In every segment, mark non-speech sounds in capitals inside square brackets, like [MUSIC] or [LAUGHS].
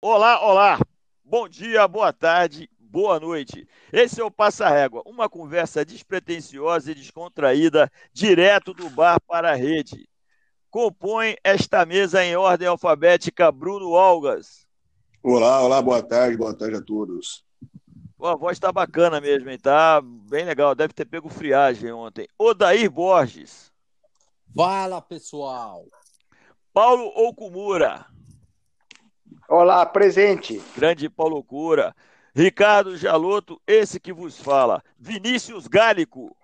Olá, olá! Bom dia, boa tarde, boa noite. Esse é o Passa Régua, uma conversa despretensiosa e descontraída, direto do bar para a rede. Compõe esta mesa em ordem alfabética Bruno Olgas. Olá, olá, boa tarde, boa tarde a todos. Pô, a voz tá bacana mesmo, hein? Tá bem legal, deve ter pego friagem ontem. Odair Borges. Fala, pessoal! Paulo Okumura. Olá, presente. Grande Paulo Cura. Ricardo Jaloto, esse que vos fala. Vinícius Gálico.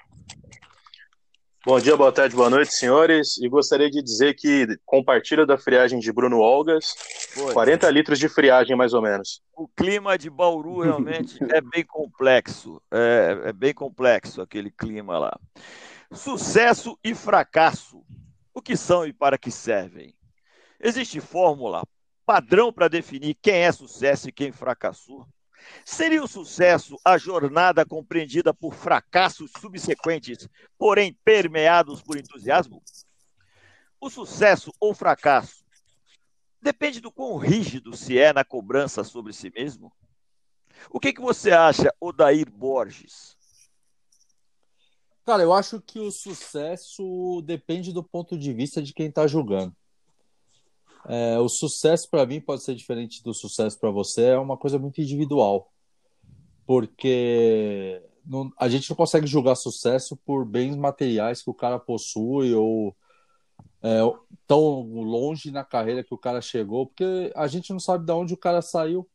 Bom dia, boa tarde, boa noite, senhores. E gostaria de dizer que compartilha da friagem de Bruno Olgas, Foi. 40 litros de friagem, mais ou menos. O clima de Bauru realmente é bem complexo. É, é bem complexo aquele clima lá. Sucesso e fracasso. O que são e para que servem? Existe fórmula, padrão para definir quem é sucesso e quem fracassou? Seria o sucesso a jornada compreendida por fracassos subsequentes, porém permeados por entusiasmo? O sucesso ou fracasso depende do quão rígido se é na cobrança sobre si mesmo? O que, que você acha, Odair Borges? Cara, eu acho que o sucesso depende do ponto de vista de quem está julgando. É, o sucesso para mim pode ser diferente do sucesso para você, é uma coisa muito individual. Porque não, a gente não consegue julgar sucesso por bens materiais que o cara possui ou é, tão longe na carreira que o cara chegou, porque a gente não sabe de onde o cara saiu,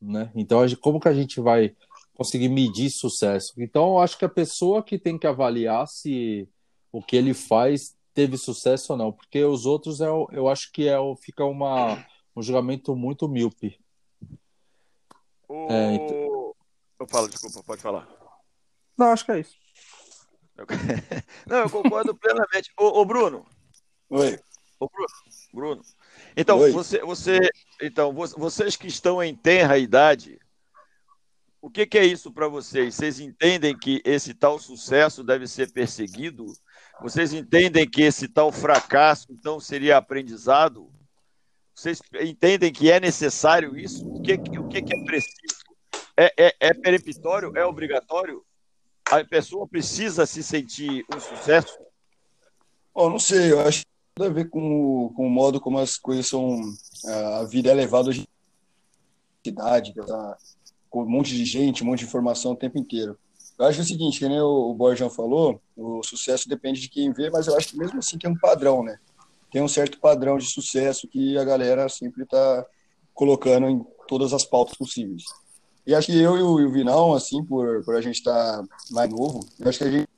né? Então, gente, como que a gente vai conseguir medir sucesso? Então, eu acho que a pessoa que tem que avaliar se o que ele faz teve sucesso ou não, porque os outros é, eu acho que é, fica uma, um julgamento muito míope. O... É, então... Eu falo, desculpa, pode falar. Não, acho que é isso. [LAUGHS] Não, eu concordo plenamente. Ô, ô, Bruno. Oi. Ô, Bruno. Bruno. Então, Oi. você, você, então, vocês que estão em tenra idade, o que, que é isso para vocês? Vocês entendem que esse tal sucesso deve ser perseguido? Vocês entendem que esse tal fracasso, então, seria aprendizado? Vocês entendem que é necessário isso? O que, o que, é preciso? É, é, é peremptório? É obrigatório? A pessoa precisa se sentir um sucesso? Oh, não sei, eu acho que tem a ver com, com o modo como as coisas são. A vida é levada hoje cidade, com um monte de gente, um monte de informação o tempo inteiro. Eu acho o seguinte, que nem o, Borjão falou, o sucesso depende de quem vê, mas eu acho que mesmo assim tem um padrão, né? Tem um certo padrão de sucesso que a galera sempre está colocando em todas as pautas possíveis. E acho que eu e o, Vinão, assim, por, por a gente estar tá mais novo, eu acho que a gente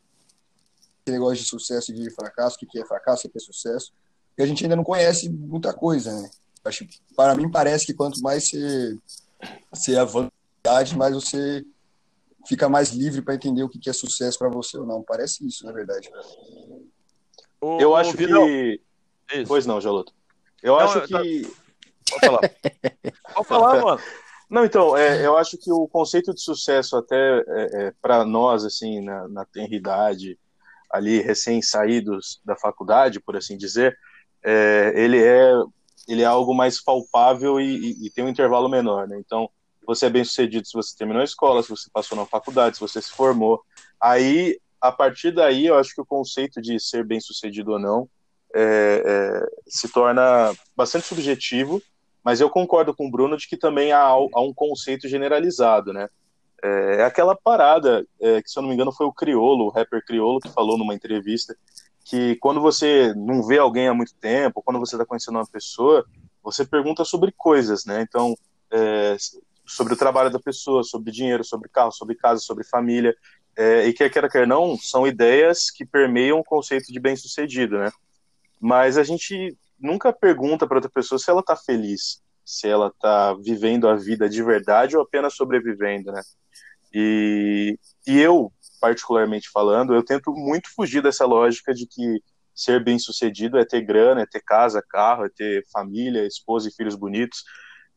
esse negócio de sucesso e de fracasso, o que é fracasso, o que é sucesso, e a gente ainda não conhece muita coisa, né? Acho, para mim parece que quanto mais você, você avança, mais você fica mais livre para entender o que é sucesso para você ou não. Parece isso, na verdade. O, eu acho que. Isso. Pois não, Jaloto. Eu não, acho que. Pode falar. [LAUGHS] Pode falar, mano. Não, então, é, eu acho que o conceito de sucesso, até é, é, para nós, assim, na, na tenridade, ali, recém-saídos da faculdade, por assim dizer, é, ele, é, ele é algo mais palpável e, e, e tem um intervalo menor, né? Então, você é bem sucedido se você terminou a escola, se você passou na faculdade, se você se formou. Aí, a partir daí, eu acho que o conceito de ser bem sucedido ou não é, é, se torna bastante subjetivo, mas eu concordo com o Bruno de que também há, há um conceito generalizado, né? É, é aquela parada, é, que se eu não me engano foi o Criolo, o rapper Criolo, que falou numa entrevista, que quando você não vê alguém há muito tempo, quando você está conhecendo uma pessoa, você pergunta sobre coisas, né? Então, é, sobre o trabalho da pessoa, sobre dinheiro, sobre carro, sobre casa, sobre família. É, e quer queira, quer não, são ideias que permeiam o conceito de bem-sucedido, né? Mas a gente nunca pergunta para outra pessoa se ela está feliz, se ela está vivendo a vida de verdade ou apenas sobrevivendo, né? E, e eu, particularmente falando, eu tento muito fugir dessa lógica de que ser bem-sucedido é ter grana, é ter casa, carro, é ter família, esposa e filhos bonitos.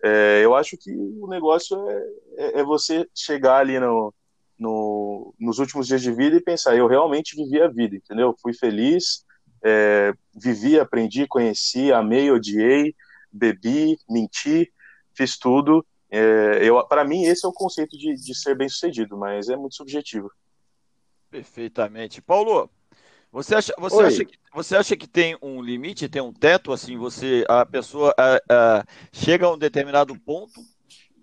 É, eu acho que o negócio é, é, é você chegar ali no, no, nos últimos dias de vida e pensar, eu realmente vivi a vida, entendeu? Fui feliz, é, vivi, aprendi, conheci, amei, odiei, bebi, menti, fiz tudo. É, para mim, esse é o conceito de, de ser bem sucedido, mas é muito subjetivo. Perfeitamente. Paulo, você acha, você acha, que, você acha que tem um limite, tem um teto, assim, você, a pessoa a, a, chega a um determinado ponto,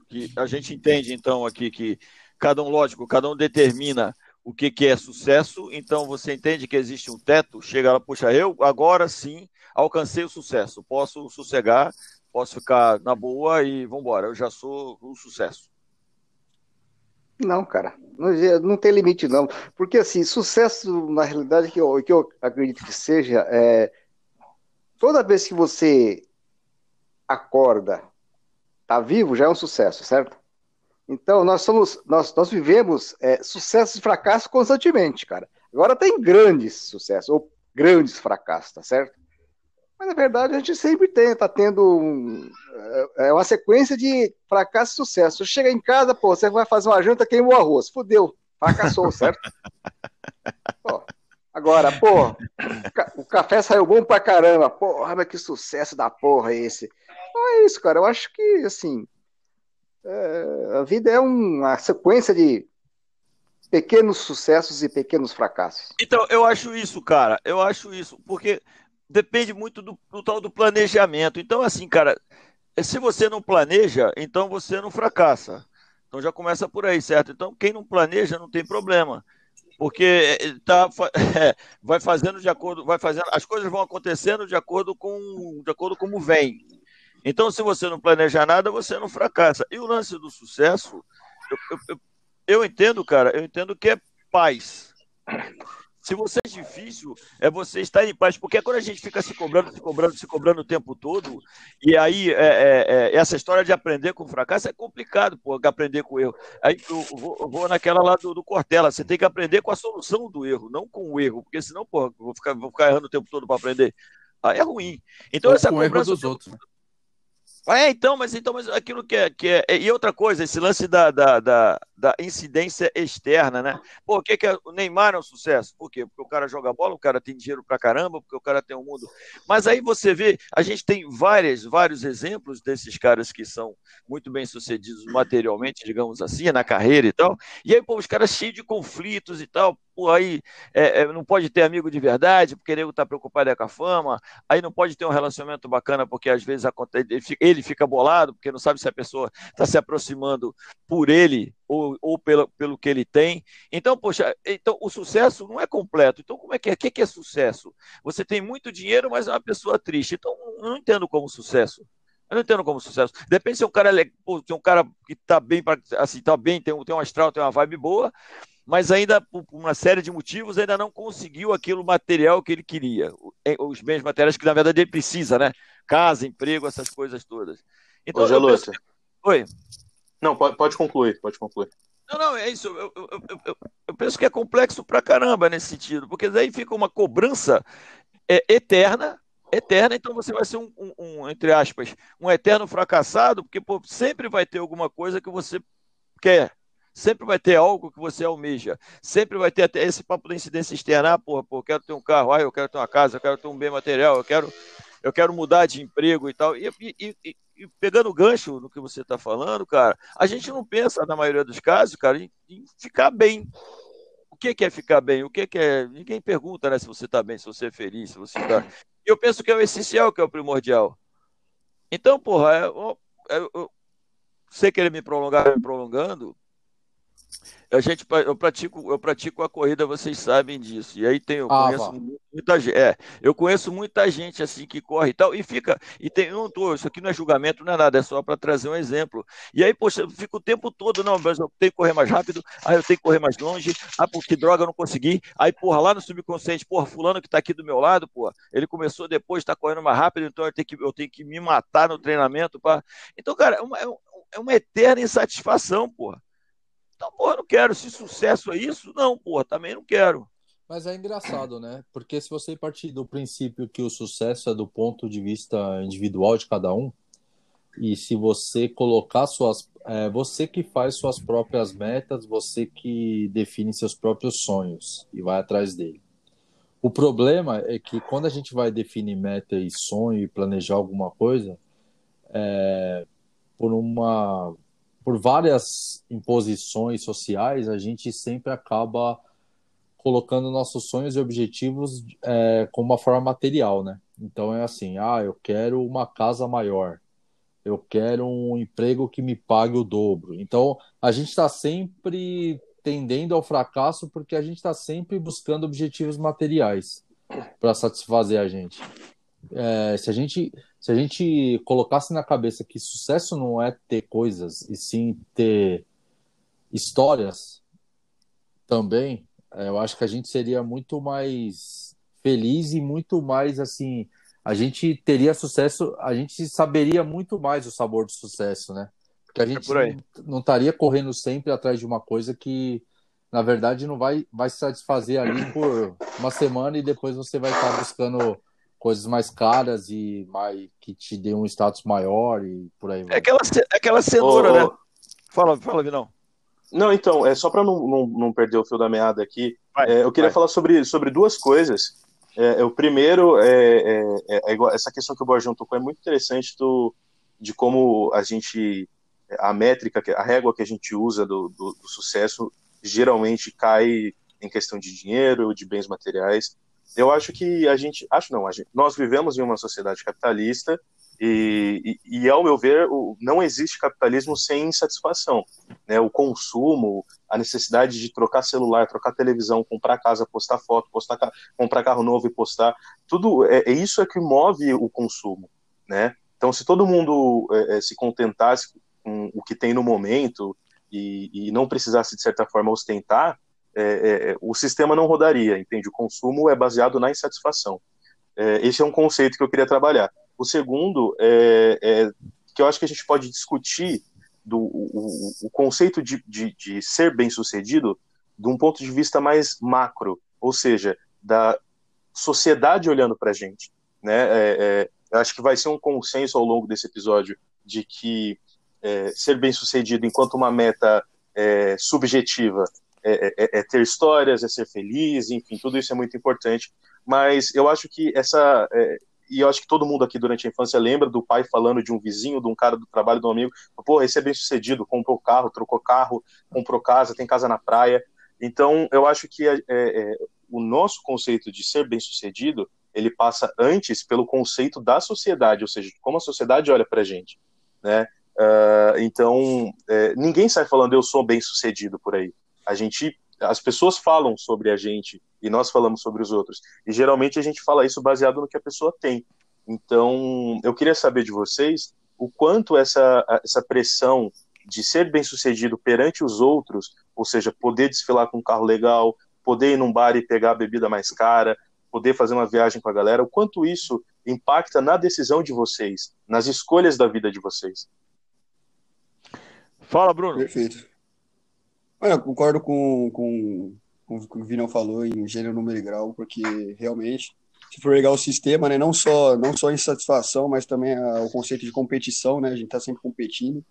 que a gente entende, então, aqui que cada um, lógico, cada um determina o que, que é sucesso, então você entende que existe um teto, chega lá, puxa, eu agora sim alcancei o sucesso, posso sossegar, posso ficar na boa e vamos embora, eu já sou um sucesso. Não, cara, não, não, tem limite não, porque assim, sucesso na realidade que eu, que eu acredito que seja é toda vez que você acorda, tá vivo, já é um sucesso, certo? Então, nós somos, nós, nós vivemos é, sucessos e fracassos constantemente, cara. Agora tem grandes sucessos, ou grandes fracassos, tá certo? Mas na verdade a gente sempre tem, tá tendo um, é, é uma sequência de fracasso e sucesso. Você chega em casa, pô, você vai fazer uma janta, queimou o arroz, fudeu, fracassou, certo? [LAUGHS] Pô, agora, pô, o café saiu bom pra caramba, porra, mas que sucesso da porra é esse? Então é isso, cara, eu acho que, assim, é, a vida é uma sequência de pequenos sucessos e pequenos fracassos. Então, eu acho isso, cara. Eu acho isso, porque depende muito do, do tal do planejamento. Então, assim, cara, se você não planeja, então você não fracassa. Então já começa por aí, certo? Então, quem não planeja não tem problema. Porque é, tá, [LAUGHS] é, vai fazendo de acordo, vai fazendo, as coisas vão acontecendo de acordo com, de acordo como vem. Então, se você não planeja nada, você não fracassa. E o lance do sucesso, eu, eu, eu entendo, cara, eu entendo que é paz. Se você é difícil, é você estar em paz, porque quando a gente fica se cobrando, se cobrando, se cobrando o tempo todo, e aí é, é, é, essa história de aprender com fracasso é complicado, pô, aprender com o erro. Aí eu vou, eu vou naquela lá do, do, Cortella, você tem que aprender com a solução do erro, não com o erro, porque senão, pô, vou ficar, vou ficar errando o tempo todo para aprender. Aí é ruim. Então, Ou essa com cobrança. Erro dos outros. É, então, mas então, mas aquilo que é, que é. E outra coisa, esse lance da, da, da, da incidência externa, né? O que, que é, o Neymar é um sucesso? Por quê? Porque o cara joga bola, o cara tem dinheiro pra caramba, porque o cara tem um mundo. Mas aí você vê, a gente tem várias, vários exemplos desses caras que são muito bem sucedidos materialmente, digamos assim, na carreira e tal. E aí, pô, os caras cheios de conflitos e tal aí é, é, não pode ter amigo de verdade, porque ele está preocupado é com a fama, aí não pode ter um relacionamento bacana, porque às vezes acontece, ele, fica, bolado, porque não sabe se a pessoa está se aproximando por ele ou, ou pelo, pelo que ele tem. Então, poxa, então o sucesso não é completo. Então, como é que é? O que é sucesso? Você tem muito dinheiro, mas é uma pessoa triste. Então, eu não entendo como sucesso. Eu não entendo como sucesso. Depende se é um cara, tem um cara que está bem, assim, tá bem, tem, tem um astral, tem uma vibe boa, mas ainda por uma série de motivos ainda não conseguiu aquilo material que ele queria, os bens materiais que na verdade ele precisa, né? Casa, emprego, essas coisas todas. Então, Ô, eu penso... Oi. Não, pode, pode concluir, pode concluir. Não, não, é isso. Eu, eu, eu, eu, penso que é complexo pra caramba nesse sentido, porque daí fica uma cobrança é, eterna, eterna, então você vai ser um, um, um, entre aspas, um eterno fracassado, porque pô, sempre vai ter alguma coisa que você quer, Sempre vai ter algo que você almeja. Sempre vai ter até esse papo da incidência externa. Ah, porra, pô, eu quero ter um carro, ah, eu quero ter uma casa, eu quero ter um bem material, eu quero, eu quero mudar de emprego e tal. E, e, e, e pegando o gancho no que você está falando, cara, a gente não pensa, na maioria dos casos, cara, em, em ficar bem. O que, que é ficar bem? O que, que é. Ninguém pergunta né, se você está bem, se você é feliz, se você está. Eu penso que é o essencial, que é o primordial. Então, porra, eu, eu, eu, você querer me prolongar, me prolongando, a gente, eu pratico, eu pratico a corrida, vocês sabem disso. E aí tem, eu ah, conheço muita gente, é, eu conheço muita gente assim que corre e tal, e fica, e tem, não tô, isso aqui não é julgamento, não é nada, é só para trazer um exemplo. E aí, poxa, eu fico o tempo todo, não, mas eu tenho que correr mais rápido, aí eu tenho que correr mais longe, ah, porque droga, eu não consegui. Aí, porra, lá no subconsciente, porra, fulano que tá aqui do meu lado, porra, ele começou depois, tá correndo mais rápido, então eu tenho que, eu tenho que me matar no treinamento, para Então, cara, é uma, é uma eterna insatisfação, porra. Então, porra, não quero. Se sucesso é isso, não, porra, também não quero. Mas é engraçado, né? Porque se você partir do princípio que o sucesso é do ponto de vista individual de cada um, e se você colocar suas. É, você que faz suas próprias metas, você que define seus próprios sonhos e vai atrás dele. O problema é que quando a gente vai definir meta e sonho e planejar alguma coisa, é, por uma por várias imposições sociais, a gente sempre acaba colocando nossos sonhos e objetivos é, como uma forma material, né? Então é assim, ah, eu quero uma casa maior, eu quero um emprego que me pague o dobro. Então a gente está sempre tendendo ao fracasso porque a gente está sempre buscando objetivos materiais para satisfazer a gente. É, se a gente se a gente colocasse na cabeça que sucesso não é ter coisas e sim ter histórias também, é, eu acho que a gente seria muito mais feliz e muito mais assim, a gente teria sucesso, a gente saberia muito mais o sabor do sucesso, né? Porque a é gente é não, não estaria correndo sempre atrás de uma coisa que na verdade não vai vai se satisfazer ali por uma semana e depois você vai estar buscando coisas mais caras e mais que te dê um status maior e por aí vai. É aquela, é aquela cenoura, né? Fala, fala, Vinão. Não, então, é só para não, não, não, perder o fio da meada aqui, vai, é, eu queria vai. falar sobre, sobre duas coisas. É, é o primeiro é, é, é, igual, essa questão que o Borjão tocou é muito interessante do, de como a gente a métrica, a régua que a gente usa do, do, do sucesso geralmente cai em questão de dinheiro, de bens materiais. Eu acho que a gente, acho não, gente, nós vivemos em uma sociedade capitalista e, e, e, ao meu ver, não existe capitalismo sem insatisfação. Né? O consumo, a necessidade de trocar celular, trocar televisão, comprar casa, postar foto, postar, comprar carro novo e postar, tudo é, é isso é que move o consumo. Né? Então, se todo mundo é, é se contentasse com o que tem no momento e, e não precisasse, de certa forma, ostentar, é, é, é, o sistema não rodaria, entende? O consumo é baseado na insatisfação. É, esse é um conceito que eu queria trabalhar. O segundo é, é que eu acho que a gente pode discutir do, o, o conceito de, de, de, ser bem-sucedido de um ponto de vista mais macro, ou seja, da sociedade olhando para a gente. Né? eu acho que vai ser um consenso ao longo desse episódio de que ser bem-sucedido enquanto uma meta subjetiva é, é, é, é, ter histórias, é ser feliz, enfim, tudo isso é muito importante. Mas eu acho que essa. É, e eu acho que todo mundo aqui durante a infância lembra do pai falando de um vizinho, de um cara do trabalho, de um amigo. Pô, esse é bem sucedido, comprou carro, trocou carro, comprou casa, tem casa na praia. Então, eu acho que é, o nosso conceito de ser bem sucedido ele passa antes pelo conceito da sociedade, ou seja, como a sociedade olha para gente, né? Uh, então, é, ninguém sai falando eu sou bem sucedido por aí. A gente, as pessoas falam sobre a gente e nós falamos sobre os outros. E geralmente a gente fala isso baseado no que a pessoa tem. Então, eu queria saber de vocês o quanto essa, essa pressão de ser bem sucedido perante os outros, ou seja, poder desfilar com um carro legal, poder ir num bar e pegar a bebida mais cara, poder fazer uma viagem com a galera, o quanto isso impacta na decisão de vocês, nas escolhas da vida de vocês. Fala, Bruno. Perfeito. Olha, concordo com, com, com o que o Vinão falou em gênero, número e grau, porque realmente, se for pegar o sistema, né, não só não só insatisfação, mas também a, o conceito de competição, né, a gente está sempre competindo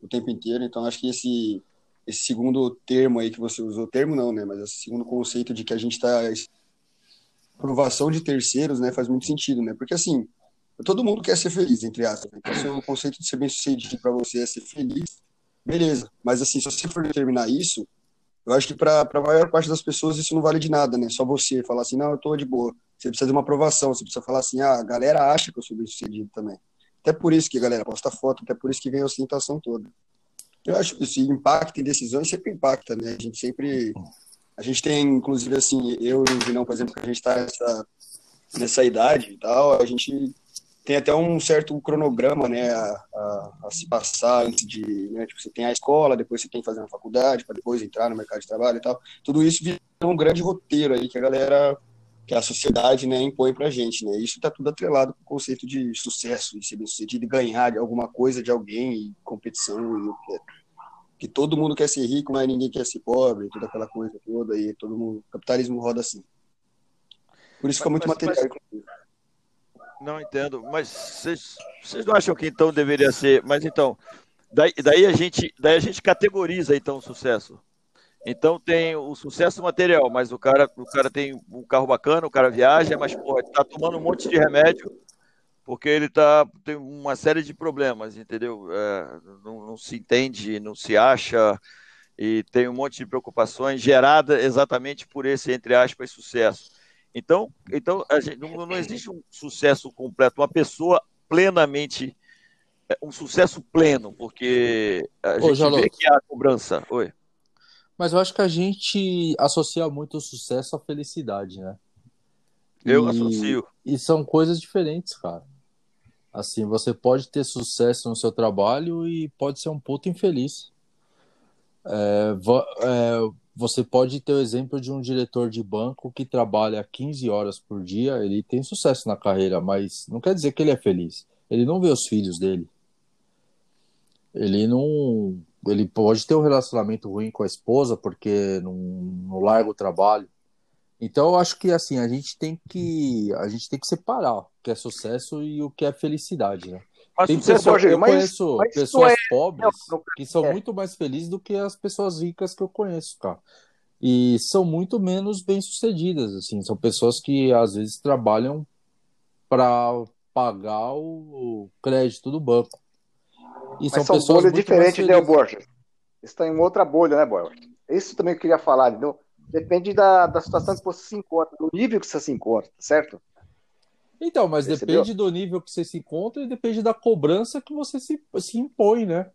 o tempo inteiro, então acho que esse esse segundo termo aí que você usou, termo não, né, mas esse segundo conceito de que a gente está aprovação de terceiros, né, faz muito sentido, né, porque assim, todo mundo quer ser feliz, entre aspas, né? então se o conceito de ser bem sucedido para você é ser feliz, beleza. Mas assim, se você for determinar isso, eu acho que para a maior parte das pessoas isso não vale de nada, né? Só você falar assim, não, eu tô de boa. Você precisa de uma aprovação, você precisa falar assim, ah, a galera acha que eu sou bem sucedido também. Até por isso que a galera posta foto, até por isso que vem a ostentação toda. Eu acho que isso impacta em decisões, sempre impacta, né? A gente sempre. A gente tem, inclusive, assim, eu e o Vinão, por exemplo, que a gente está nessa, nessa idade e tal, a gente tem até um certo cronograma, né, a, a, a se passar antes de, né, tipo, você tem a escola, depois você tem que fazer uma faculdade, para depois entrar no mercado de trabalho e tal. Tudo isso vira um grande roteiro aí que a galera, que a sociedade, né, impõe pra gente, né. Isso tá tudo atrelado com o conceito de sucesso, de ser bem-sucedido, de ganhar de alguma coisa de alguém, e competição, e que todo mundo quer ser rico, mas ninguém quer ser pobre, toda aquela coisa toda, aí todo mundo, o capitalismo roda assim. Por isso fica muito mas, material, mas... Não entendo, mas vocês, não acham que então deveria ser. Mas então, daí, daí, a gente, daí a gente categoriza então o sucesso. Então tem o sucesso material, mas o cara, o cara tem um carro bacana, o cara viaja, mas pô, tá tomando um monte de remédio porque ele tá, tem uma série de problemas, entendeu? É, não, não, se entende, não se acha e tem um monte de preocupações gerada exatamente por esse, entre aspas, sucesso. Então, então gente, não, não, existe um sucesso completo, uma pessoa plenamente, é, um sucesso pleno, porque a Ô, gente vê que há cobrança. Oi. Mas eu acho que a gente associa muito o sucesso à felicidade, né? Eu e, associo. E são coisas diferentes, cara. Assim, você pode ter sucesso no seu trabalho e pode ser um puto infeliz. É, é, você pode ter o exemplo de um diretor de banco que trabalha 15 horas por dia, ele tem sucesso na carreira, mas não quer dizer que ele é feliz. Ele não vê os filhos dele. Ele não. Ele pode ter um relacionamento ruim com a esposa porque não, não larga o trabalho. Então eu acho que assim, a gente tem que a gente tem que separar o que é sucesso e o que é felicidade, né? Mas tem pessoas, eu mas, conheço mas pessoas é... pobres que são é. muito mais felizes do que as pessoas ricas que eu conheço, cara. E são muito menos bem-sucedidas, assim, são pessoas que às vezes trabalham para pagar o crédito do banco. E mas são, são pessoas bolhas diferentes, né, Borges? Está em outra bolha, né, Borges? Isso também eu queria falar, entendeu? Depende da, da situação que você se encontra, do nível que você se encontra, certo? Então, mas Percebeu? depende do nível que você se encontra e depende da cobrança que você se, se impõe, né?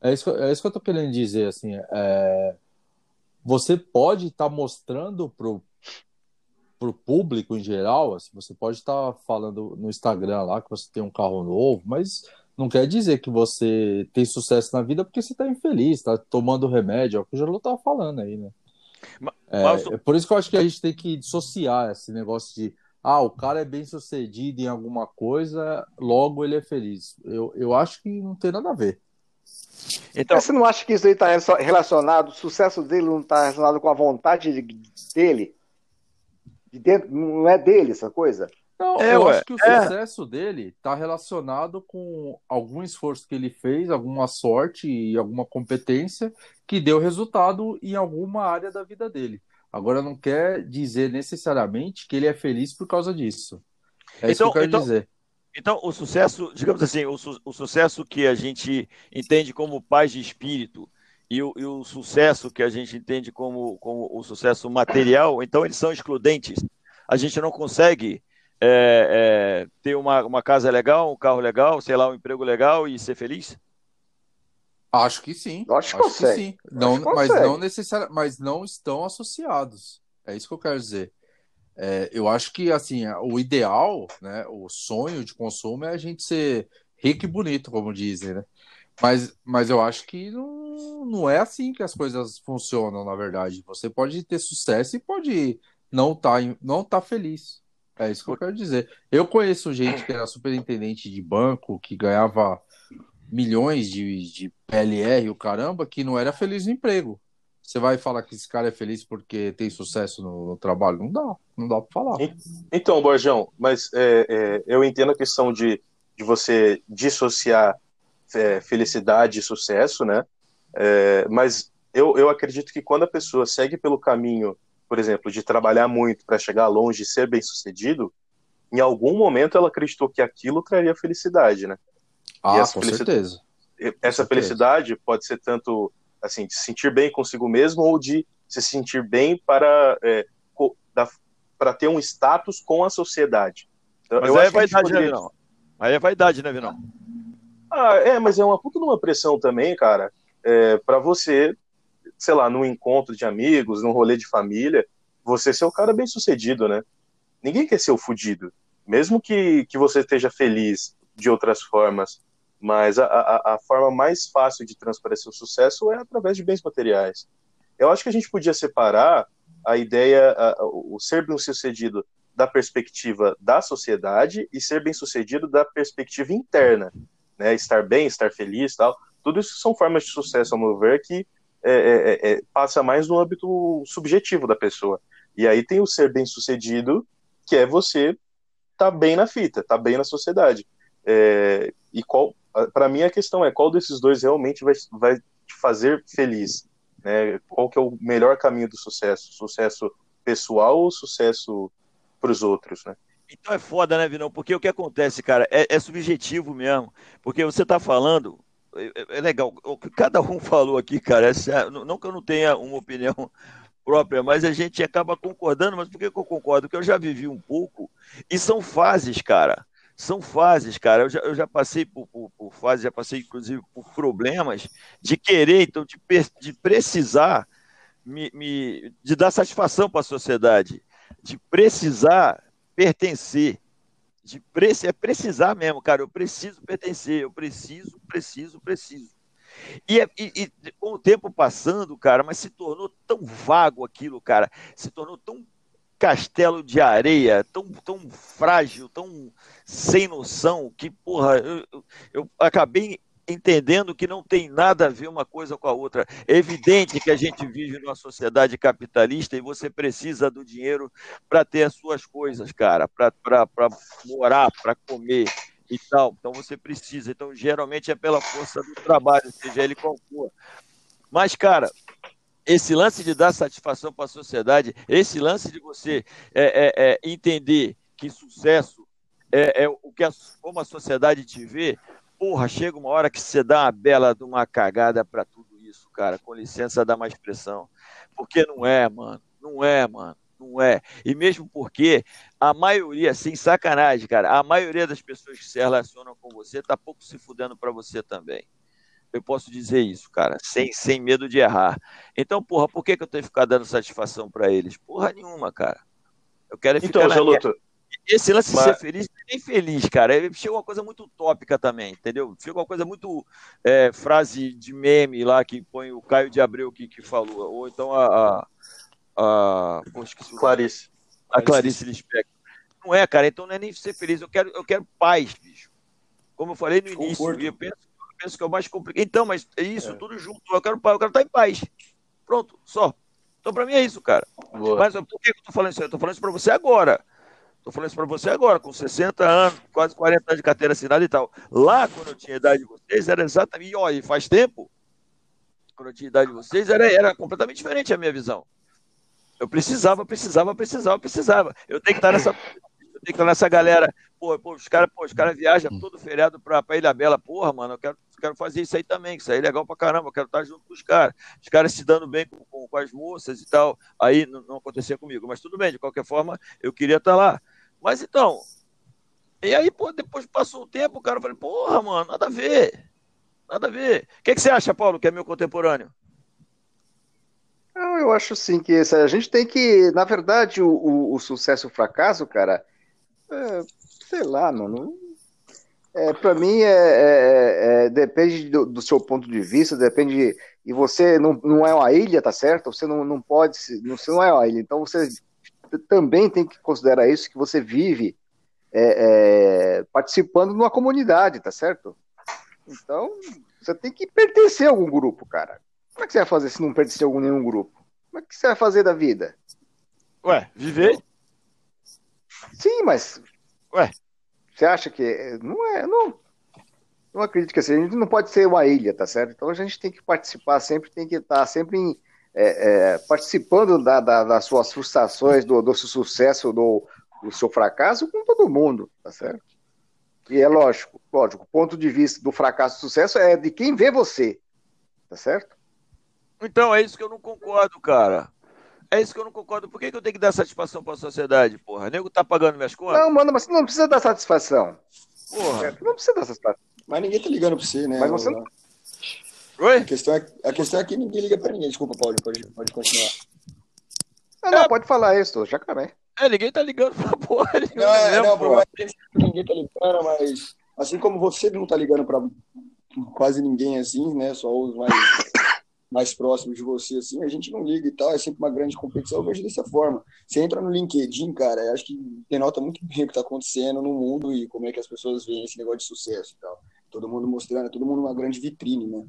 É isso, é isso que eu tô querendo dizer, assim, é... você pode estar tá mostrando pro, pro público em geral, assim, você pode estar tá falando no Instagram lá que você tem um carro novo, mas não quer dizer que você tem sucesso na vida porque você está infeliz, está tomando remédio, é o que o Jolo tava falando aí, né? É, Mas... é, por isso que eu acho que a gente tem que dissociar esse negócio de ah, o cara é bem sucedido em alguma coisa, logo ele é feliz. Eu, eu acho que não tem nada a ver. Então, Mas você não acha que isso aí está relacionado, o sucesso dele não está relacionado com a vontade dele? De dentro, não é dele essa coisa? Não, é, eu ué, acho que o é. sucesso dele está relacionado com algum esforço que ele fez, alguma sorte e alguma competência que deu resultado em alguma área da vida dele. Agora não quer dizer necessariamente que ele é feliz por causa disso. É então, isso que eu quero então, dizer. Então, o sucesso, digamos assim, o, su o, sucesso que a gente entende como paz de espírito e o, e o sucesso que a gente entende como, como o sucesso material, então eles são excludentes. A gente não consegue é, é, ter uma, uma casa legal, um carro legal, sei lá, um emprego legal e ser feliz? Acho que sim. Acho, Acho que sim. Não, mas não necessariamente, mas não estão associados. É isso que eu quero dizer. É, eu acho que assim, o ideal, né, o sonho de consumo é a gente ser rico e bonito, como dizem, né? Mas, mas eu acho que não, não é assim que as coisas funcionam, na verdade. Você pode ter sucesso e pode não estar tá, não tá feliz. É isso que eu quero dizer. Eu conheço gente que era superintendente de banco, que ganhava milhões de, de PLR, o caramba, que não era feliz no emprego. Você vai falar que esse cara é feliz porque tem sucesso no, no trabalho? Não dá, não dá para falar. Então, Borjão, mas é, é, eu entendo a questão de, de você dissociar é, felicidade e sucesso, né? É, mas eu, eu acredito que quando a pessoa segue pelo caminho por exemplo, de trabalhar muito para chegar longe e ser bem sucedido, em algum momento ela acreditou que aquilo traria felicidade, né? Ah, com certeza. Essa com felicidade certeza. pode ser tanto assim de se sentir bem consigo mesmo ou de se sentir bem para é, para ter um status com a sociedade. Então, mas aí é vaidade, né, poderia... né, Vinão? Aí é vaidade, né, Vinão? Ah, é, mas é uma puta uma pressão também, cara, é, para você sei lá, num encontro de amigos, num rolê de família, você ser o cara bem sucedido, né? Ninguém quer ser o fudido. Mesmo que, que você esteja feliz de outras formas, mas a, a, a forma mais fácil de transparecer o sucesso é através de bens materiais. Eu acho que a gente podia separar a ideia, a, o ser bem sucedido da perspectiva da sociedade e ser bem sucedido da perspectiva interna, né? Estar bem, estar feliz, tal. Tudo isso são formas de sucesso, ao meu ver, que é, é, é, é, passa mais no âmbito subjetivo da pessoa. E aí tem o ser bem sucedido, que é você tá bem na fita, tá bem na sociedade. É, e qual, para mim a questão é qual desses dois realmente vai, vai te fazer feliz. Né? Qual que é o melhor caminho do sucesso? Sucesso pessoal ou sucesso para os outros, né? Então é foda, né, Vinão? Porque o que acontece, cara, é, é subjetivo mesmo. Porque você está falando, é, é, é, legal, o que cada um [LAUGHS] falou aqui, cara, é, não que eu não tenha uma opinião [LAUGHS] própria, mas a gente acaba concordando. Mas por que, que eu concordo? Porque eu já vivi um pouco, e são fases, cara. São fases, cara. Eu já, eu já passei por, por, por fases, já passei, inclusive, por problemas de querer, então, de, de precisar me, me, de dar satisfação para a sociedade, de precisar pertencer. De pre é precisar mesmo, cara. Eu preciso pertencer, eu preciso, preciso, preciso. E, é, e, e, com o tempo passando, cara, mas se tornou tão vago aquilo, cara, se tornou tão castelo de areia, tão, tão frágil, tão sem noção, que, porra, eu, eu, eu acabei entendendo que não tem nada a ver uma coisa com a outra. É evidente que a gente vive numa sociedade capitalista e você precisa do dinheiro para ter as suas coisas, cara, para morar, para comer e tal. Então você precisa. Então, geralmente é pela força do trabalho, seja ele qual for. Mas, cara, esse lance de dar satisfação para a sociedade, esse lance de você é, é, é, entender que sucesso é, é, o que a, como a sociedade te vê, porra, chega uma hora que você dá uma bela de uma cagada para tudo isso, cara. Com licença, dá mais pressão. Porque não é, mano. Não é, mano. Não é. E mesmo porque a maioria, sem sacanagem, cara, a maioria das pessoas que se relacionam com você tá pouco se fudendo para você também. Eu posso dizer isso, cara, sem, sem medo de errar. Então, porra, por que, que eu tenho que ficar dando satisfação para eles? Porra nenhuma, cara. Eu quero é então, ficar. Então, esse lance Mas... de ser feliz, nem feliz, cara. Chega uma coisa muito utópica também, entendeu? Chega uma coisa muito é, frase de meme lá que põe o Caio de Abreu que, que falou, ou então a. a, a Clarice. A Clarice Lispector. Não é, cara, então não é nem ser feliz, eu quero, eu quero paz, bicho. Como eu falei no início, eu penso, penso que é o mais complicado. Então, mas é isso, é. tudo junto. Eu quero, eu quero estar em paz. Pronto, só. Então, pra mim é isso, cara. Boa. Mas por que eu tô falando isso? Eu tô falando isso pra você agora. Estou falando isso para você agora, com 60 anos, quase 40 anos de carteira assinada e tal. Lá, quando eu tinha a idade de vocês, era exatamente. E olha, faz tempo, quando eu tinha a idade de vocês, era, era completamente diferente a minha visão. Eu precisava, precisava, precisava, precisava. Eu tenho que estar nessa. Eu tenho que estar nessa galera. Pô, pô os caras cara viajam todo feriado para Ilha Bela. Porra, mano, eu quero, quero fazer isso aí também, que isso aí é legal pra caramba. Eu quero estar junto com os caras. Os caras se dando bem com, com, com as moças e tal. Aí não, não acontecia comigo. Mas tudo bem, de qualquer forma, eu queria estar lá. Mas então, e aí, pô, depois passou o tempo, o cara falou, porra, mano, nada a ver. Nada a ver. O que, que você acha, Paulo, que é meu contemporâneo? Não, eu acho sim que a gente tem que, na verdade, o, o, o sucesso e o fracasso, cara, é, sei lá, mano. É, para mim é, é, é, depende do, do, seu ponto de vista, depende. E você não, não é uma ilha, tá certo? Você não, não pode, você não é uma ilha. Então você também tem que considerar isso, que você vive é, é, participando de uma comunidade, tá certo? Então, você tem que pertencer a algum grupo, cara. Como é que você vai fazer se não pertencer a nenhum grupo? Como é que você vai fazer da vida? Ué, viver? Sim, mas. Ué. Você acha que. Não é. Não, não acredito que assim. A gente não pode ser uma ilha, tá certo? Então a gente tem que participar sempre, tem que estar sempre em, é, é, participando da, da, das suas frustrações, do, do seu sucesso, do, do, seu fracasso com todo mundo, tá certo? E é lógico, lógico, o ponto de vista do fracasso e sucesso é de quem vê você, tá certo? Então, é isso que eu não concordo, cara. É isso que eu não concordo. Por que, que eu tenho que dar satisfação para a sociedade, porra? O nego tá pagando minhas contas? Não, mano, mas você não precisa dar satisfação. Porra. Não precisa dar satisfação. Mas ninguém tá ligando para você, né? Mas você não, Oi? A questão, é, a questão é que ninguém liga pra ninguém. Desculpa, Paulo, pode, pode continuar. Não, não, é. pode falar isso, já acabei. É, ninguém tá ligando pra porra. Não, é, não, porra. ninguém tá ligando, mas assim como você não tá ligando pra quase ninguém assim, né? Só os mais, mais próximos de você, assim, a gente não liga e tal, é sempre uma grande competição, eu vejo dessa forma. Você entra no LinkedIn, cara, acho que denota muito bem o que tá acontecendo no mundo e como é que as pessoas veem esse negócio de sucesso e tal. Todo mundo mostrando, todo mundo uma grande vitrine, né?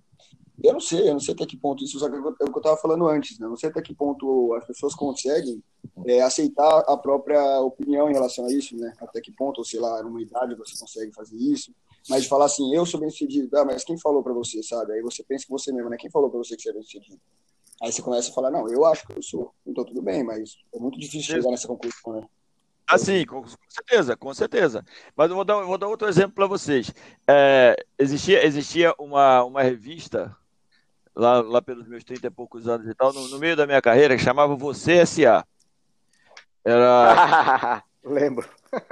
Eu não sei, eu não sei até que ponto isso é o que eu estava falando antes, né? Eu não sei até que ponto as pessoas conseguem é, aceitar a própria opinião em relação a isso, né? Até que ponto, ou sei lá, numa idade você consegue fazer isso. Mas de falar assim, eu sou bem sucedido, ah, mas quem falou para você, sabe? Aí você pensa que você mesmo, né? Quem falou para você que você é bem sucedido? Aí você começa a falar, não, eu acho que eu sou. Então tudo bem, mas é muito difícil chegar nessa conclusão, né? Ah, sim, com, certeza, com certeza. Mas eu vou dar, vou dar outro exemplo para vocês. É, existia existia uma, uma revista, lá, lá pelos meus 30 e poucos anos e tal, no, no meio da minha carreira, que chamava Você S.A. Era. [LAUGHS] Lembro.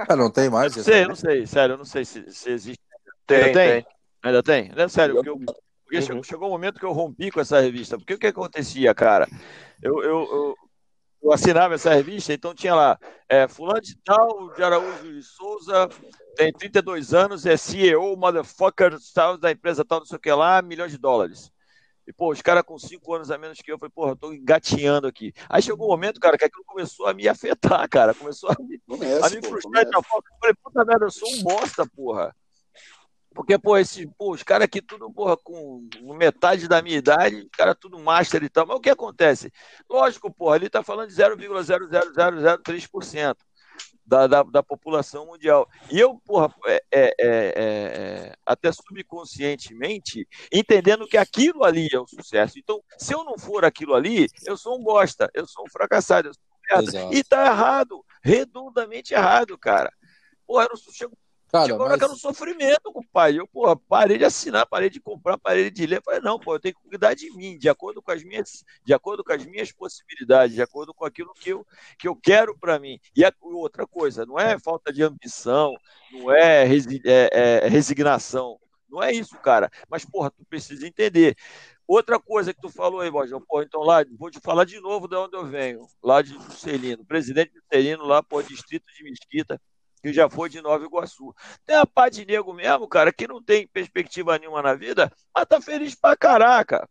Ah, não tem mais? Eu não sei, eu não sei, sério, eu não sei se, se existe. Tem, Ainda tem? tem. Ainda tem? É sério, porque, eu, porque Uhum. chegou, chegou um momento que eu rompi com essa revista. Porque o que acontecia, cara? Eu, eu, eu, eu assinava essa revista, então tinha lá, é, fulano de tal, de Araújo de Souza, tem 32 anos, é CEO, motherfucker, tal, da empresa tal, não sei o que lá, milhões de dólares. E, pô, os caras com 5 anos a menos que eu, eu falei, porra, eu tô engatinhando aqui. Aí chegou um momento, cara, que aquilo começou a me afetar, cara, começou a me Começa, a me pô, frustrar de começa. tal forma eu falei, puta merda, eu sou um bosta, porra. Porque, pô, esse, pô, os caras aqui tudo, porra, com metade da minha idade, os caras tudo master e tal. Mas o que acontece? Lógico, porra, ele tá falando de 0,00003% da, da, da população mundial. E eu, porra, é, é, é, é, até subconscientemente, entendendo que aquilo ali é o sucesso. Então, se eu não for aquilo ali, eu sou um bosta, eu sou um fracassado, eu sou um merda. E tá errado, redondamente errado, cara. Porra, eu não chego, Cara, chegou uma hora que era um mas sofrimento, compadre. Eu, porra, parei de assinar, parei de comprar, parei de ler. Falei, não, pô, eu tenho que cuidar de mim, de acordo com as minhas, de acordo com as minhas possibilidades, de acordo com aquilo que eu, que eu quero para mim. E a, outra coisa, não é falta de ambição, não é, resi, é, é resignação. Não é isso, cara. Mas, porra, tu precisa entender. Outra coisa que tu falou aí, Bojão, porra, então lá, vou te falar de novo de onde eu venho, lá de Juscelino, presidente Juscelino, lá, pô, distrito de Mesquita, que já foi de Nova Iguaçu. Tem a pá de nego mesmo, cara, que não tem perspectiva nenhuma na vida, mas tá feliz pra caraca.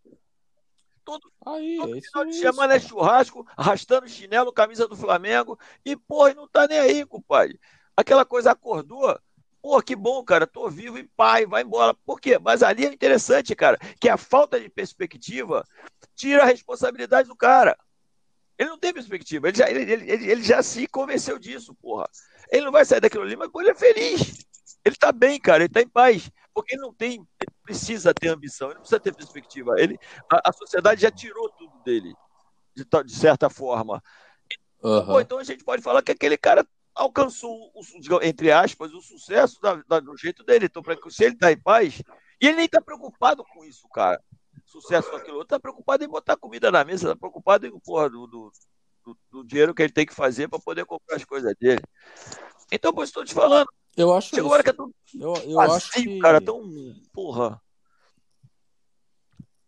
Todo, aí, todo é final de semana é churrasco, arrastando chinelo, camisa do Flamengo, e, porra, não tá nem aí, compadre. Aquela coisa acordou, pô, que bom, cara, tô vivo e pai, vai embora. Por quê? Mas ali é interessante, cara, que a falta de perspectiva tira a responsabilidade do cara. Ele não tem perspectiva, ele já, ele, ele, ele já se convenceu disso, porra. Ele não vai sair daquilo ali, mas pô, ele é feliz. Ele tá bem, cara, ele tá em paz. Porque ele não tem, ele precisa ter ambição, ele não precisa ter perspectiva. Ele, a, a sociedade já tirou tudo dele, de, de certa forma. Pô, Aham. então a gente pode falar que aquele cara alcançou, o, entre aspas, o sucesso da- da- do jeito dele. Então, pra, se ele tá em paz, e ele nem tá preocupado com isso, cara. Sucesso com aquilo outro, tá preocupado em botar comida na mesa, tá preocupado em, porra, do, do, do- do dinheiro que ele tem que fazer para poder comprar as coisas dele. Então, pô, estou te falando, Eu acho chegou uma hora que é isso. tão Eu, eu vazio, acho que cara, tão. Porra.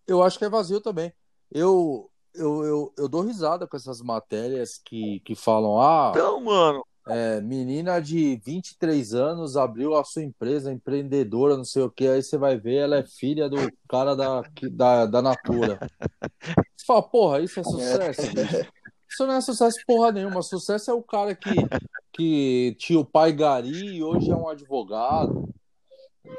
eu acho que é vazio também. Eu, eu, eu, eu dou risada com essas matérias que, que falam, ah, Então, mano, é, menina de 23 anos abriu a sua empresa, empreendedora, não sei o que, aí você vai ver, ela é filha do cara da, da, da Natura. Você fala, porra, isso é sucesso, bicho. Isso não é sucesso porra nenhuma. Sucesso é o cara que, que tinha o pai Gari e hoje é um advogado.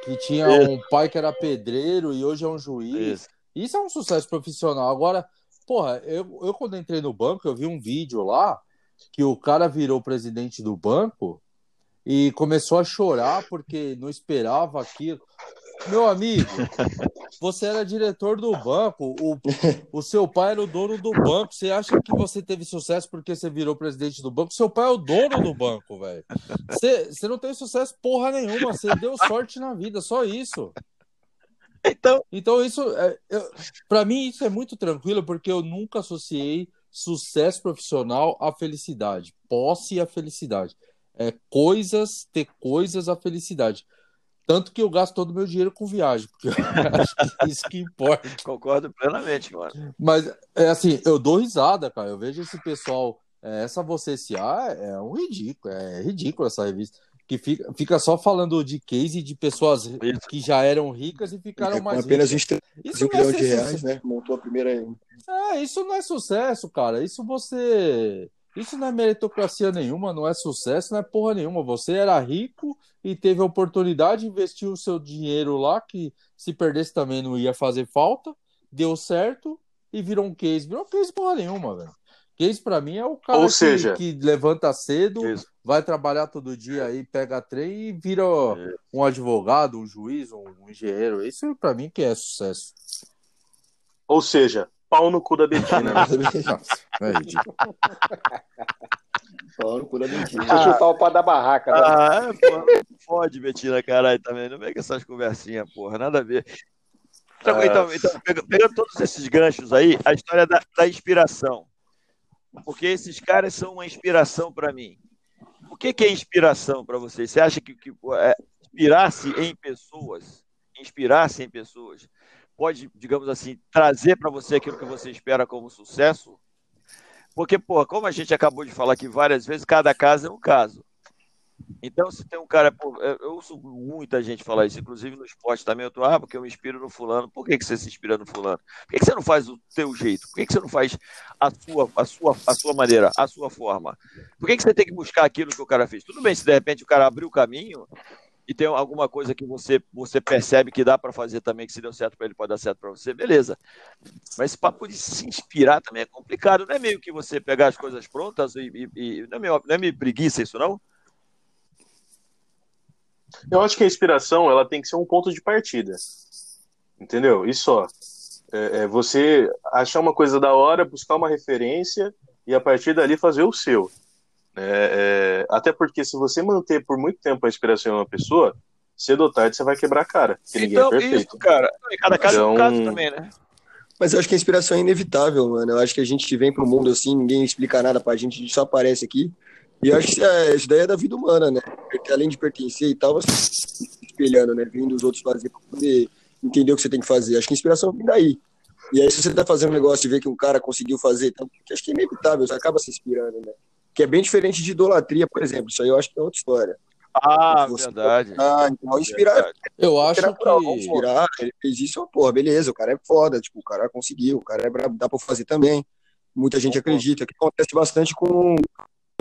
Que tinha um pai que era pedreiro e hoje é um juiz. isso. Isso é um sucesso profissional. Agora, porra, eu, eu quando entrei no banco, eu vi um vídeo lá que o cara virou presidente do banco e começou a chorar porque não esperava aquilo. Meu amigo, você era diretor do banco, o, o seu pai era o dono do banco. Você acha que você teve sucesso porque você virou presidente do banco? Seu pai é o dono do banco, velho. Você, você não tem sucesso porra nenhuma, você deu sorte na vida, só isso. Então, Então, isso, é, para mim, isso é muito tranquilo, porque eu nunca associei sucesso profissional à felicidade, posse à felicidade. É coisas, ter coisas à felicidade. Tanto que eu gasto todo o meu dinheiro com viagem, porque eu [LAUGHS] acho que é isso que importa. concordo plenamente, mano. Mas, é assim, eu dou risada, cara. Eu vejo esse pessoal, é, essa Você Se A é um ridículo, é ridículo essa revista. Que fica, fica só falando de case de pessoas que já eram ricas e ficaram É, mais apenas ricas. 23 Isso não é milhões de reais, sucesso. né? Montou a primeira. É, isso não é sucesso, cara. Isso você. Isso não é meritocracia nenhuma, não é sucesso, não é porra nenhuma. Você era rico e teve a oportunidade de investir o seu dinheiro lá, que se perdesse também não ia fazer falta, deu certo e virou um case. Virou case porra nenhuma, velho. Case pra mim é o cara Ou que, seja- que levanta cedo, Isso. vai trabalhar todo dia aí, pega trem e vira um advogado, um juiz, um engenheiro. Isso pra mim que é sucesso. Ou seja, pau no cu da Betina. [LAUGHS] É ridículo. Pau no cu da Betina. Deixa eu chutar o pau da barraca. Né? Ah, pô, fode, Betina, caralho, também. Não vem com essas conversinhas, porra, nada a ver. Então, Ah. então, então, pega- pegando todos esses ganchos aí, a história da, da inspiração. Porque esses caras são uma inspiração para mim. O que, que é inspiração para você? Você acha que, que é, inspirar-se em pessoas, inspirar-se em pessoas, pode, digamos assim, trazer para você aquilo que você espera como sucesso? Porque, porra, como a gente acabou de falar aqui várias vezes, cada caso é um caso. Então, se tem um cara. eu ouço muita gente falar isso, inclusive no esporte também. Eu tô, ah, porque eu me inspiro no fulano. Por que, que você se inspira no fulano? Por que, que você não faz o teu jeito? Por que, que você não faz a sua, a, sua, a sua maneira, a sua forma? Por que, que você tem que buscar aquilo que o cara fez? Tudo bem, se de repente o cara abriu o caminho e tem alguma coisa que você, você percebe que dá para fazer também, que se deu certo para ele, pode dar certo para você, beleza. Mas esse papo de se inspirar também é complicado. Não é meio que você pegar as coisas prontas e. e- e- não, é meio, não é meio preguiça isso, não? Eu acho que a inspiração ela tem que ser um ponto de partida. Entendeu? Isso só. É, é você achar uma coisa da hora, buscar uma referência e a partir dali fazer o seu. É, é, até porque se você manter por muito tempo a inspiração em uma pessoa, cedo ou tarde você vai quebrar a cara. É Então, perfeito. isso, cara. E cada caso é um Então- caso também, né? Mas eu acho que a inspiração é inevitável, mano. Eu acho que a gente vem pro mundo assim, ninguém explica nada pra gente, a gente só aparece aqui. E eu acho que é, isso daí é da vida humana, né? Porque além de pertencer e tal, você se espelhando, né? Vendo os outros fazer pra poder entender o que você tem que fazer. Acho que a inspiração vem daí. E aí, se você tá fazendo um negócio e vê que um cara conseguiu fazer, então, acho que é inevitável, você acaba se inspirando, né? Que é bem diferente de idolatria, por exemplo. Isso aí eu acho que é outra história. Ah, Você- verdade. Ah, então inspirar Verdade. Eu acho vamos que. inspirar, ele fez isso, porra, beleza, o cara é foda, tipo, o cara conseguiu, o cara é brabo, dá pra fazer também. Muita gente acredita, que acontece bastante com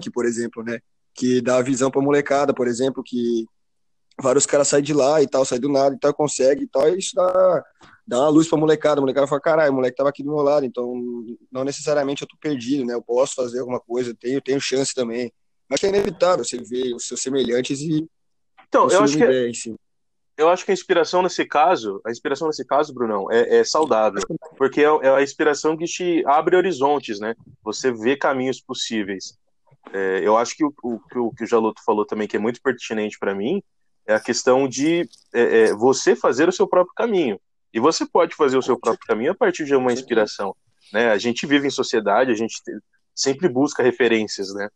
por exemplo, né, que dá a visão pra molecada, por exemplo, que vários caras saem de lá e tal, saem do nada e tal, consegue e tal, e isso dá, dá uma luz pra molecada, a molecada fala, caralho, o moleque tava aqui do meu lado, então não necessariamente eu tô perdido, né, eu posso fazer alguma coisa, eu tenho, tenho chance também. Mas é inevitável você ver os seus semelhantes e Então, eu acho que ideia eu acho que a inspiração nesse caso, a inspiração nesse caso, Brunão, é, é saudável, porque é, é a inspiração que te abre horizontes, né? Você vê caminhos possíveis. É, eu acho que o, o, que o que o Jaloto falou também, que é muito pertinente para mim, é a questão de é, é, você fazer o seu próprio caminho. E você pode fazer o seu próprio caminho a partir de uma inspiração. Né? A gente vive em sociedade, a gente te- sempre busca referências, né?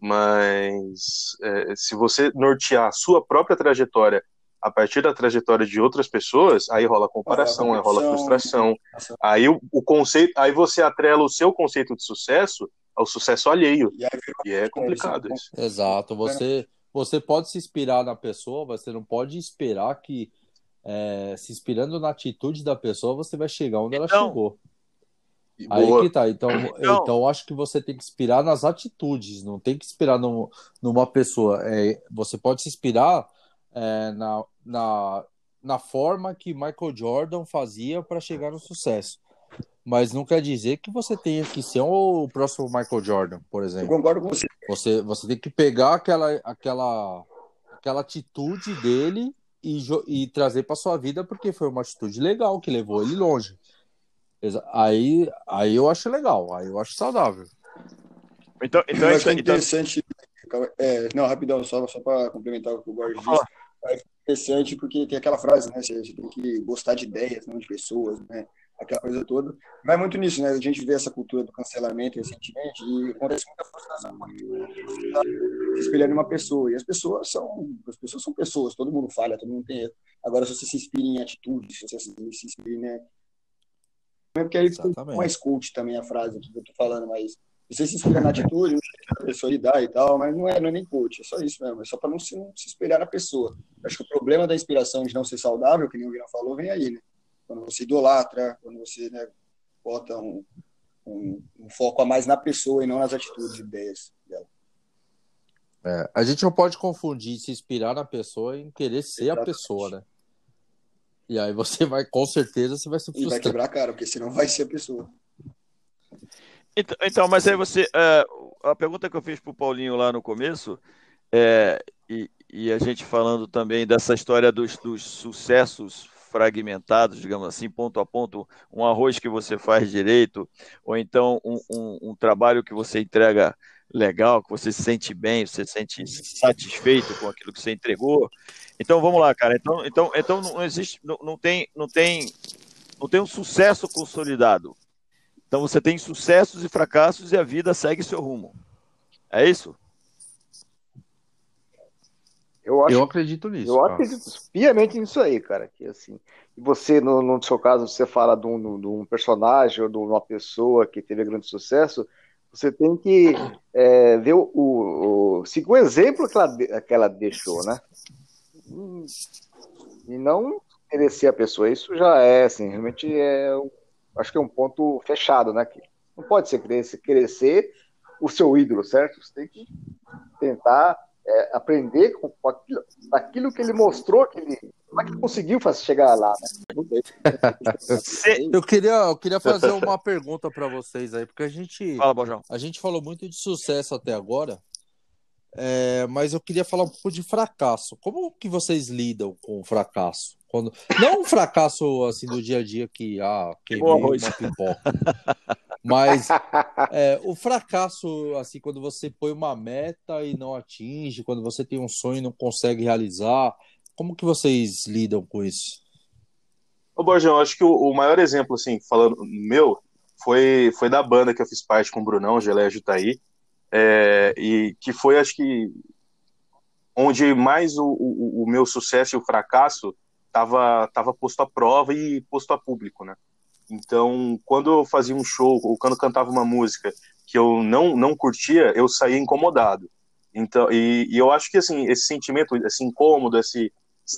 Mas é, se você nortear a sua própria trajetória a partir da trajetória de outras pessoas, aí rola comparação, aí rola frustração. Aí o, o conceito, aí você atrela o seu conceito de sucesso ao sucesso alheio. E E é complicado isso. Exato. Você, você pode se inspirar na pessoa, você não pode esperar que, é, se inspirando na atitude da pessoa, você vai chegar onde ela Então, chegou. E Aí boa. que tá. Então, Então- então, eu acho que você tem que inspirar nas atitudes, não tem que inspirar no, numa pessoa. É, você pode se inspirar é, na, na, na forma que Michael Jordan fazia para chegar no sucesso. Mas não quer dizer que você tenha que ser o próximo Michael Jordan, por Eu exemplo. concordo com você. Você, você tem que pegar aquela, aquela, aquela atitude dele e, e trazer para sua vida, porque foi uma atitude legal que levou ele longe. Aí, aí eu acho legal, aí eu acho saudável. Então, então, eu isso, acho que é então, interessante. é, não, rapidão, só, só para complementar o que o Borges disse. É interessante porque tem aquela frase, né? Você, tem que gostar de ideias, não de pessoas, né? Aquela coisa toda. Vai muito nisso, né? A gente vê essa cultura do cancelamento recentemente e acontece muita frustração. Você tá se espelhando em uma pessoa. E as pessoas são. As pessoas são pessoas, todo mundo falha, todo mundo tem erro. Agora, se você se inspira em atitudes, se você se inspira, né? É porque aí ficou mais coach também a frase que eu tô falando, mas você se inspira na atitude, a pessoa lidar e tal, mas não é, não é nem coach, é só isso mesmo, é só para não se, não se espelhar na pessoa. Acho que o problema da inspiração de não ser saudável, que nem o Guilherme falou, vem aí, né? Quando você idolatra, quando você né, bota um, um, um foco a mais na pessoa e não nas atitudes e ideias dela. É, a gente não pode confundir se inspirar na pessoa em querer ser a Exatamente. pessoa, né? E aí você vai, com certeza, você vai se E vai frustrar. quebrar a cara, porque senão vai ser a pessoa. Então, então, mas aí você. é, a pergunta que eu fiz para o Paulinho lá no começo, é, e, e a gente falando também dessa história dos, dos sucessos fragmentados, digamos assim, ponto a ponto, um arroz que você faz direito, ou então um, um, um trabalho que você entrega legal, que você se sente bem, você se sente satisfeito com aquilo que você entregou. Então vamos lá, cara. Então, então, então não existe, não, não tem, não tem, não tem um sucesso consolidado. Então você tem sucessos e fracassos e a vida segue seu rumo. É isso? Eu, acho, eu acredito nisso. Eu cara. acredito piamente nisso aí, cara. Que assim, você, no, no seu caso, você fala de um, de um personagem ou de uma pessoa que teve grande sucesso, você tem que é, ver o, o, o, seguir o exemplo que ela, que ela deixou, né? E não querer ser a pessoa. Isso já é, assim, realmente é, acho que é um ponto fechado, né? Que não pode ser querer ser o seu ídolo, certo? Você tem que tentar é, aprender com, com aquilo, aquilo, que ele mostrou, que ele, como é que ele conseguiu fazer, chegar lá. Né? [LAUGHS] eu, queria, eu queria fazer uma pergunta para vocês aí, porque a gente, Fala, a gente falou muito de sucesso até agora, é, mas eu queria falar um pouco de fracasso. Como que vocês lidam com o fracasso? Quando... Não um fracasso assim do dia a dia que ah, queimei uma pipoca. Mas é, o fracasso, assim, quando você põe uma meta e não atinge, quando você tem um sonho e não consegue realizar, como que vocês lidam com isso? Ô, Borjão, acho que o, o, maior exemplo, assim, falando meu, foi, foi da banda que eu fiz parte com o Brunão, Geleia Jutaí, é, e que foi, acho que, onde mais o, o, o meu sucesso e o fracasso estava tava posto à prova e posto a público, né? Então, quando eu fazia um show ou quando cantava uma música que eu não não curtia, eu saía incomodado. Então, e, e eu acho que assim esse sentimento, esse incômodo, esse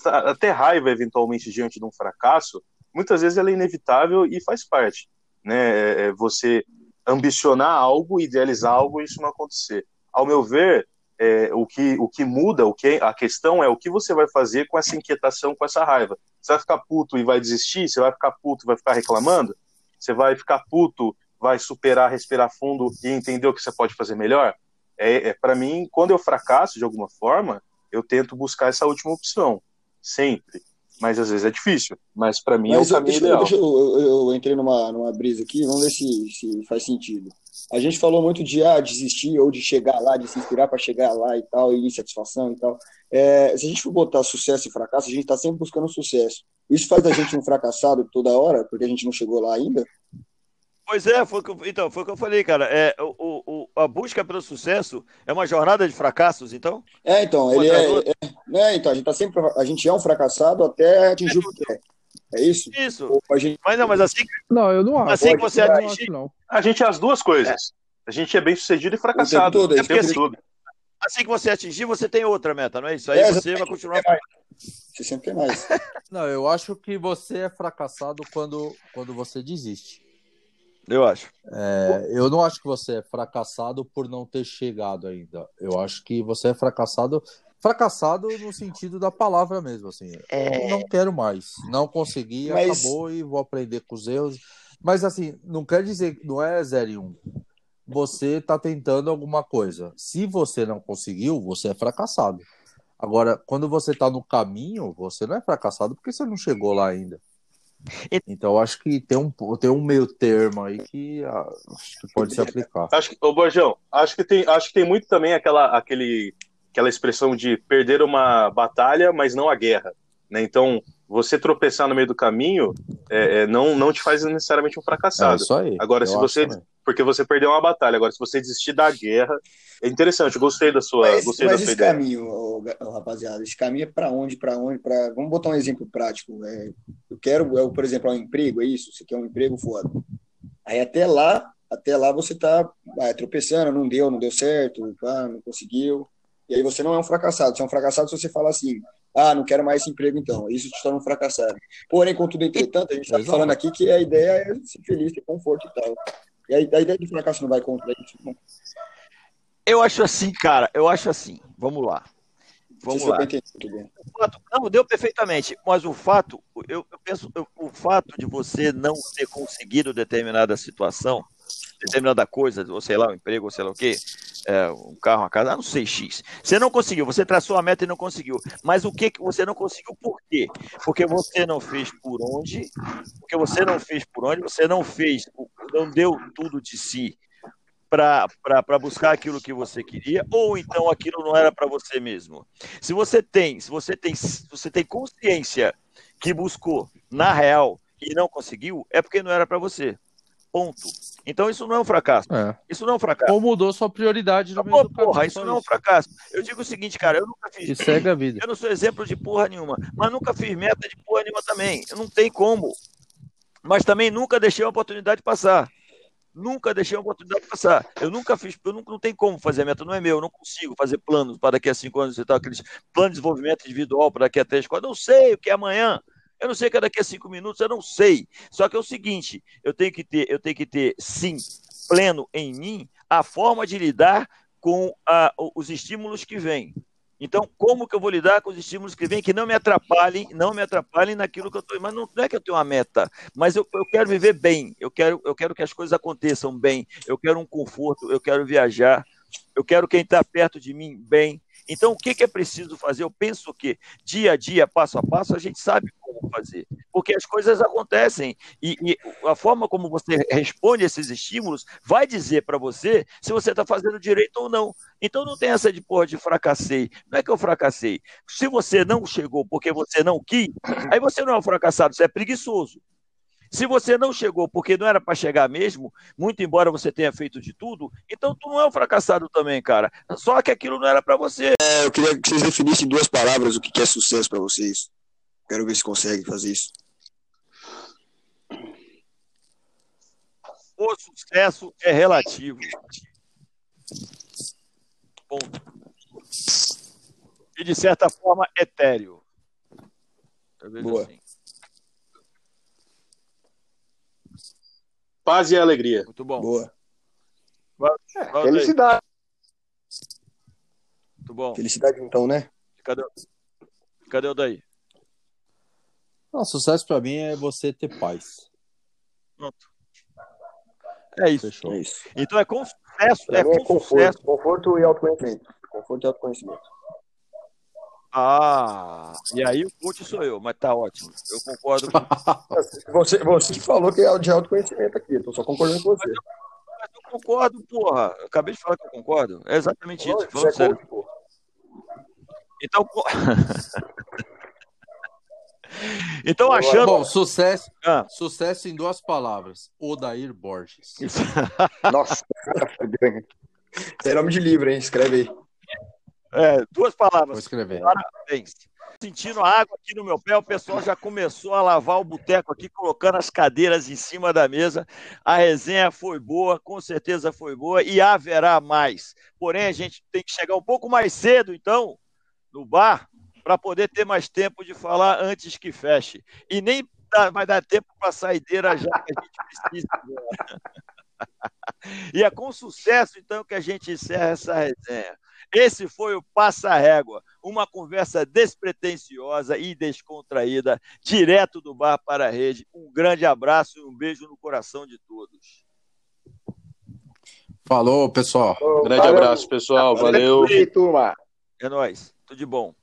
até raiva eventualmente diante de um fracasso, muitas vezes ela é inevitável e faz parte, né? É, é você ambicionar algo, idealizar algo e isso não acontecer. Ao meu ver, é, o, que, o que muda, o que a questão é o que você vai fazer com essa inquietação, com essa raiva. Você vai ficar puto e vai desistir? Você vai ficar puto e vai ficar reclamando? Você vai ficar puto, vai superar, respirar fundo e entender o que você pode fazer melhor? É, é para mim, quando eu fracasso de alguma forma, eu tento buscar essa última opção, sempre. Mas às vezes é difícil. Mas para mim Mas é o caminho deixa, ideal. Deixa, eu, eu, eu, entrei numa, numa brisa aqui, vamos ver se, se faz sentido. A gente falou muito de ah, desistir ou de chegar lá, de se inspirar para chegar lá e tal, e satisfação e tal. É, se a gente for botar sucesso e fracasso, a gente está sempre buscando sucesso. Isso faz da gente um fracassado toda hora, porque a gente não chegou lá ainda? Pois é, foi que, então, foi o que eu falei, cara. É, o, o, a busca pelo sucesso é uma jornada de fracassos, então? É, então, ele é, é, é, então, a gente tá sempre, a gente é um fracassado até atingir o que é. É isso? Isso. Gente... Mas não, mas assim. Não, eu não acho. Assim que você atingir. Acho, não. A gente é as duas coisas. É. A gente é bem sucedido e fracassado. O tempo todo, é assim, todo. assim que você atingir, você tem outra meta, não é isso? Aí é, você vai continuar. Você sempre tem mais. [LAUGHS] Não, eu acho que você é fracassado quando, quando você desiste. Eu acho. É, eu não acho que você é fracassado por não ter chegado ainda. Eu acho que você é fracassado fracassado no sentido da palavra mesmo, assim. É... Não quero mais, não consegui, Mas... acabou e vou aprender com os erros. Mas assim, não quer dizer, não é 0 e 1. Um. Você está tentando alguma coisa. Se você não conseguiu, você é fracassado. Agora, quando você está no caminho, você não é fracassado porque você não chegou lá ainda. Então, acho que tem um, tem um meio termo aí que ah, acho que pode se aplicar. Acho que, ô Borjão, acho que tem, acho que tem muito também aquela, aquele, aquela expressão de perder uma batalha, mas não a guerra. Né? Então, você tropeçar no meio do caminho é, é, não, não te faz necessariamente um fracassado. É isso aí. Agora, se você. Também. Porque você perdeu uma batalha. Agora, se você desistir da guerra. É interessante, eu gostei da sua, mas, gostei mas da sua esse ideia. caminho, rapaziada, esse caminho é para onde? Para onde? Pra... Vamos botar um exemplo prático. É, eu quero, eu, por exemplo, um emprego, é isso? Você quer um emprego foda. Aí até lá, até lá você tá é, tropeçando, não deu, não deu certo, ah, não conseguiu. E aí você não é um fracassado. Você é um fracassado se você fala assim, ah, não quero mais esse emprego então. Isso te torna um fracassado. Porém, contudo, entretanto, a gente está falando aqui que a ideia é ser feliz, ter conforto e tal. E a, a ideia do fracasso não vai contra isso. Não. Eu acho assim, cara, eu acho assim. Vamos lá. Vamos lá. Fato, não, deu perfeitamente, mas o fato, eu, eu penso, eu, o fato de você não ter conseguido determinada situação determinada coisa, ou sei lá, um emprego, ou sei lá o quê, é, um carro, uma casa, ah, não sei, X. Você não conseguiu, você traçou a meta e não conseguiu. Mas o que, que você não conseguiu por quê? Porque você não fez por onde, porque você não fez por onde, você não fez, não deu tudo de si para buscar aquilo que você queria, ou então aquilo não era para você mesmo. Se você tem, se você tem, se você tem consciência que buscou na real e não conseguiu, é porque não era para você. Ponto. Então isso não é um fracasso. É. Isso não é um fracasso. Ou mudou sua prioridade no Porra, isso não é um fracasso. Eu digo o seguinte, cara, eu nunca fiz. E segue a vida. Eu não sou exemplo de porra nenhuma, mas nunca fiz meta de porra nenhuma também. Eu não tem como. Mas também nunca deixei a oportunidade passar. Nunca deixei a oportunidade passar. Eu nunca fiz, eu nunca, não tem como fazer meta, não é meu, eu não consigo fazer planos para daqui a cinco anos, você tá, aqueles planos de desenvolvimento individual para daqui a três, quatro, eu não sei o que é amanhã. Eu não sei que é daqui a cinco minutos, eu não sei. Só que é o seguinte, eu tenho que ter, eu tenho que ter, sim, pleno em mim a forma de lidar com a, os estímulos que vêm. Então, como que eu vou lidar com os estímulos que vêm que não me atrapalhem, não me atrapalhem naquilo que eu estou. Mas não, não, é que eu tenho uma meta, mas eu, eu quero viver bem, eu quero, eu quero que as coisas aconteçam bem, eu quero um conforto, eu quero viajar, eu quero quem está perto de mim bem, então, o que, é preciso fazer? Eu penso que dia a dia, passo a passo, a gente sabe como fazer, porque as coisas acontecem e, e a forma como você responde esses estímulos vai dizer para você se você está fazendo direito ou não. Então, não tem essa de porra de fracassei. Não é que eu fracassei. Se você não chegou porque você não quis, aí você não é um fracassado, você é preguiçoso. Se você não chegou porque não era para chegar mesmo, muito embora você tenha feito de tudo, então tu não é um fracassado também, cara. Só que aquilo não era para você. É, eu queria que vocês definissem em duas palavras o que é sucesso para vocês. Quero ver se conseguem fazer isso. O sucesso é relativo. Ponto. E de certa forma etéreo. Boa. Assim. Paz e alegria. Muito bom. Boa. É, felicidade. Muito bom. Felicidade, então, né? Cadê, Cadê o daí? Não, sucesso para mim é você ter paz. Pronto. É isso. Fechou. É isso. Então é com sucesso. É, com é conforto, sucesso. conforto e autoconhecimento. Conforto e autoconhecimento. Ah, e aí o coach sou eu, mas tá ótimo. Eu concordo com [LAUGHS] você. Você falou que é de autoconhecimento aqui, tô só concordando com você. Mas eu, mas eu concordo, porra. Eu acabei de falar que eu concordo. É exatamente isso. Falando é sério. Coach, então. [LAUGHS] então, achando. Bom, sucesso, ah. sucesso em duas palavras: Odair Borges. [LAUGHS] Nossa, é nome de livro, hein? Escreve aí. É, duas palavras. Vou escrever. Parabéns. Sentindo a água aqui no meu pé, o pessoal já começou a lavar o boteco aqui, colocando as cadeiras em cima da mesa. A resenha foi boa, com certeza foi boa, e haverá mais. Porém, a gente tem que chegar um pouco mais cedo, então, no bar, para poder ter mais tempo de falar antes que feche. E nem vai dar tempo para a saideira já que a gente precisa. [LAUGHS] e é com sucesso, então, que a gente encerra essa resenha. Esse foi o Passa Régua, uma conversa despretensiosa e descontraída, direto do bar para a rede. Um grande abraço e um beijo no coração de todos. Falou, pessoal. grande valeu. abraço, pessoal. Valeu. É nóis. Tudo de bom.